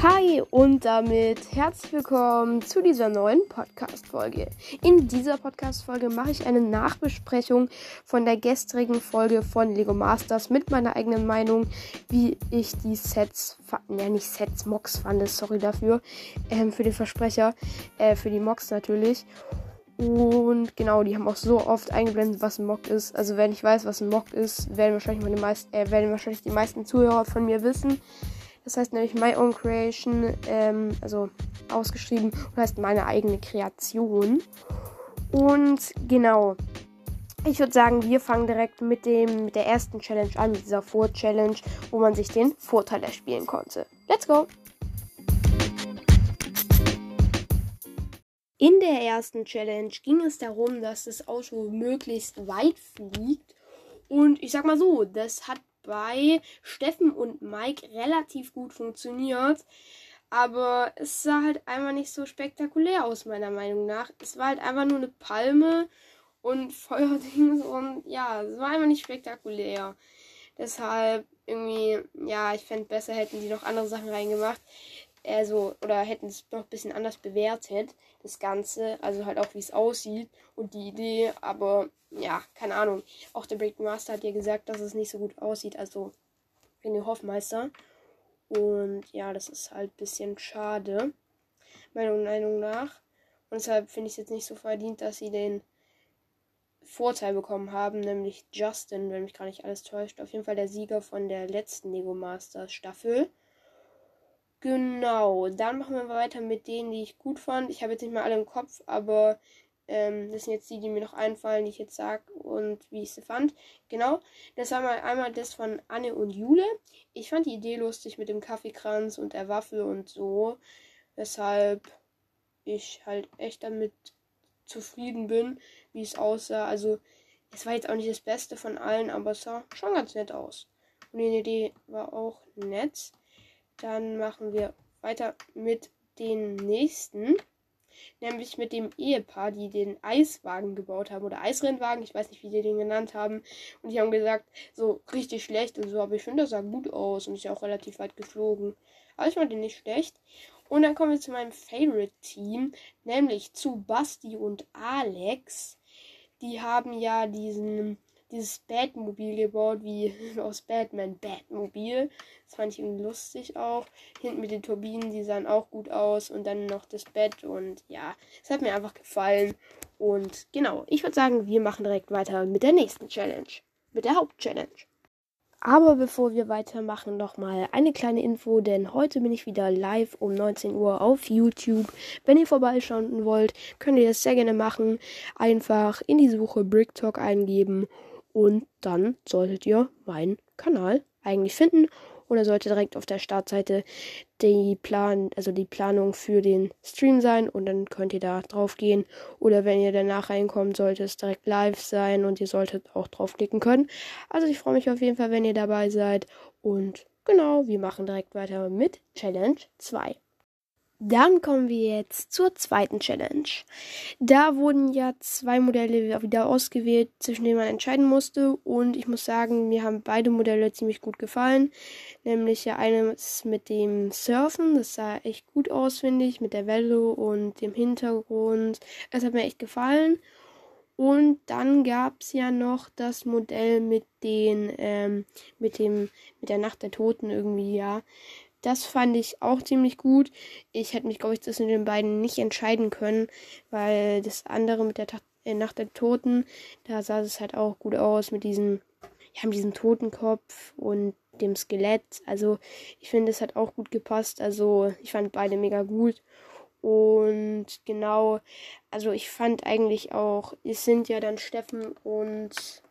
Hi und damit herzlich willkommen zu dieser neuen Podcast-Folge. In dieser Podcast-Folge mache ich eine Nachbesprechung von der gestrigen Folge von Lego Masters mit meiner eigenen Meinung, wie ich die Sets, ja nicht Sets, Mox fand, sorry dafür, ähm, für den Versprecher, äh, für die Mox natürlich. Und genau, die haben auch so oft eingeblendet, was ein Mock ist. Also wenn ich weiß, was ein Mock ist, werden wahrscheinlich, meine meist, äh, werden wahrscheinlich die meisten Zuhörer von mir wissen. Das heißt nämlich My Own Creation, ähm, also ausgeschrieben und heißt meine eigene Kreation. Und genau, ich würde sagen, wir fangen direkt mit dem mit der ersten Challenge an, mit dieser Vor-Challenge, wo man sich den Vorteil erspielen konnte. Let's go! In der ersten Challenge ging es darum, dass das Auto möglichst weit fliegt. Und ich sag mal so, das hat bei Steffen und Mike relativ gut funktioniert. Aber es sah halt einfach nicht so spektakulär aus, meiner Meinung nach. Es war halt einfach nur eine Palme und Feuerdings und ja, es war einfach nicht spektakulär. Deshalb irgendwie, ja, ich fände besser, hätten die noch andere Sachen reingemacht. Also, oder hätten es noch ein bisschen anders bewertet, das Ganze. Also halt auch, wie es aussieht und die Idee. Aber ja, keine Ahnung. Auch der Breakmaster hat ja gesagt, dass es nicht so gut aussieht. Also René Hoffmeister. Und ja, das ist halt ein bisschen schade. Meiner Meinung nach. Und deshalb finde ich es jetzt nicht so verdient, dass sie den Vorteil bekommen haben, nämlich Justin, wenn mich gar nicht alles täuscht. Auf jeden Fall der Sieger von der letzten Lego Masters Staffel. Genau, dann machen wir weiter mit denen, die ich gut fand. Ich habe jetzt nicht mal alle im Kopf, aber ähm, das sind jetzt die, die mir noch einfallen, die ich jetzt sage und wie ich sie fand. Genau, das haben wir einmal das von Anne und Jule. Ich fand die Idee lustig mit dem Kaffeekranz und der Waffe und so. Weshalb ich halt echt damit zufrieden bin, wie es aussah. Also, es war jetzt auch nicht das Beste von allen, aber es sah schon ganz nett aus. Und die Idee war auch nett. Dann machen wir weiter mit den nächsten nämlich mit dem Ehepaar, die den Eiswagen gebaut haben oder Eisrennwagen, ich weiß nicht, wie die den genannt haben. Und die haben gesagt, so richtig schlecht und so, aber ich finde, das sah gut aus und ist ja auch relativ weit geflogen. Aber ich fand den nicht schlecht. Und dann kommen wir zu meinem Favorite Team, nämlich zu Basti und Alex. Die haben ja diesen dieses Batmobil gebaut, wie aus Batman Batmobil. Das fand ich irgendwie lustig auch. Hinten mit den Turbinen, die sahen auch gut aus. Und dann noch das Bett. Und ja, es hat mir einfach gefallen. Und genau, ich würde sagen, wir machen direkt weiter mit der nächsten Challenge. Mit der Hauptchallenge. Aber bevor wir weitermachen, nochmal eine kleine Info, denn heute bin ich wieder live um 19 Uhr auf YouTube. Wenn ihr vorbeischauen wollt, könnt ihr das sehr gerne machen. Einfach in die Suche Brick Talk eingeben und dann solltet ihr meinen Kanal eigentlich finden. Oder sollte direkt auf der Startseite die Plan, also die Planung für den Stream sein und dann könnt ihr da drauf gehen. Oder wenn ihr danach reinkommt, sollte es direkt live sein und ihr solltet auch draufklicken können. Also ich freue mich auf jeden Fall, wenn ihr dabei seid. Und genau, wir machen direkt weiter mit Challenge 2. Dann kommen wir jetzt zur zweiten Challenge. Da wurden ja zwei Modelle wieder ausgewählt, zwischen denen man entscheiden musste. Und ich muss sagen, mir haben beide Modelle ziemlich gut gefallen. Nämlich ja eines mit dem Surfen, das sah echt gut aus, finde ich, mit der Welle und dem Hintergrund. Es hat mir echt gefallen. Und dann gab es ja noch das Modell mit den, ähm, mit dem, mit der Nacht der Toten irgendwie, ja. Das fand ich auch ziemlich gut. Ich hätte mich, glaube ich, zwischen den beiden nicht entscheiden können, weil das andere mit der Ta äh, Nacht der Toten, da sah es halt auch gut aus mit diesem, ja, mit diesem Totenkopf und dem Skelett. Also ich finde, es hat auch gut gepasst. Also ich fand beide mega gut. Und genau, also ich fand eigentlich auch, es sind ja dann Steffen und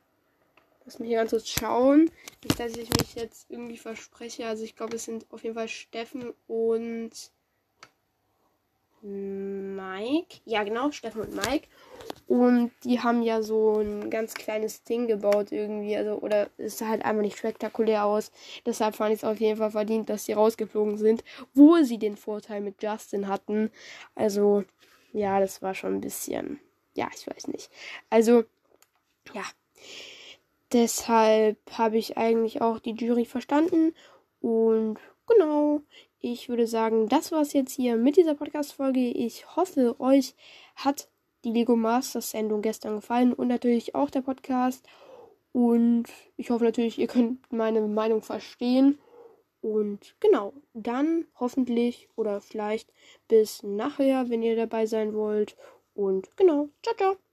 Lass mich hier ganz kurz schauen. Nicht, dass ich mich jetzt irgendwie verspreche. Also ich glaube, es sind auf jeden Fall Steffen und Mike. Ja, genau, Steffen und Mike. Und die haben ja so ein ganz kleines Ding gebaut irgendwie. Also, oder es sah halt einfach nicht spektakulär aus. Deshalb fand ich es auf jeden Fall verdient, dass sie rausgeflogen sind, wo sie den Vorteil mit Justin hatten. Also, ja, das war schon ein bisschen. Ja, ich weiß nicht. Also, ja. Deshalb habe ich eigentlich auch die Jury verstanden. Und genau, ich würde sagen, das war es jetzt hier mit dieser Podcast-Folge. Ich hoffe, euch hat die Lego Masters Sendung gestern gefallen und natürlich auch der Podcast. Und ich hoffe natürlich, ihr könnt meine Meinung verstehen. Und genau, dann hoffentlich oder vielleicht bis nachher, wenn ihr dabei sein wollt. Und genau, ciao, ciao.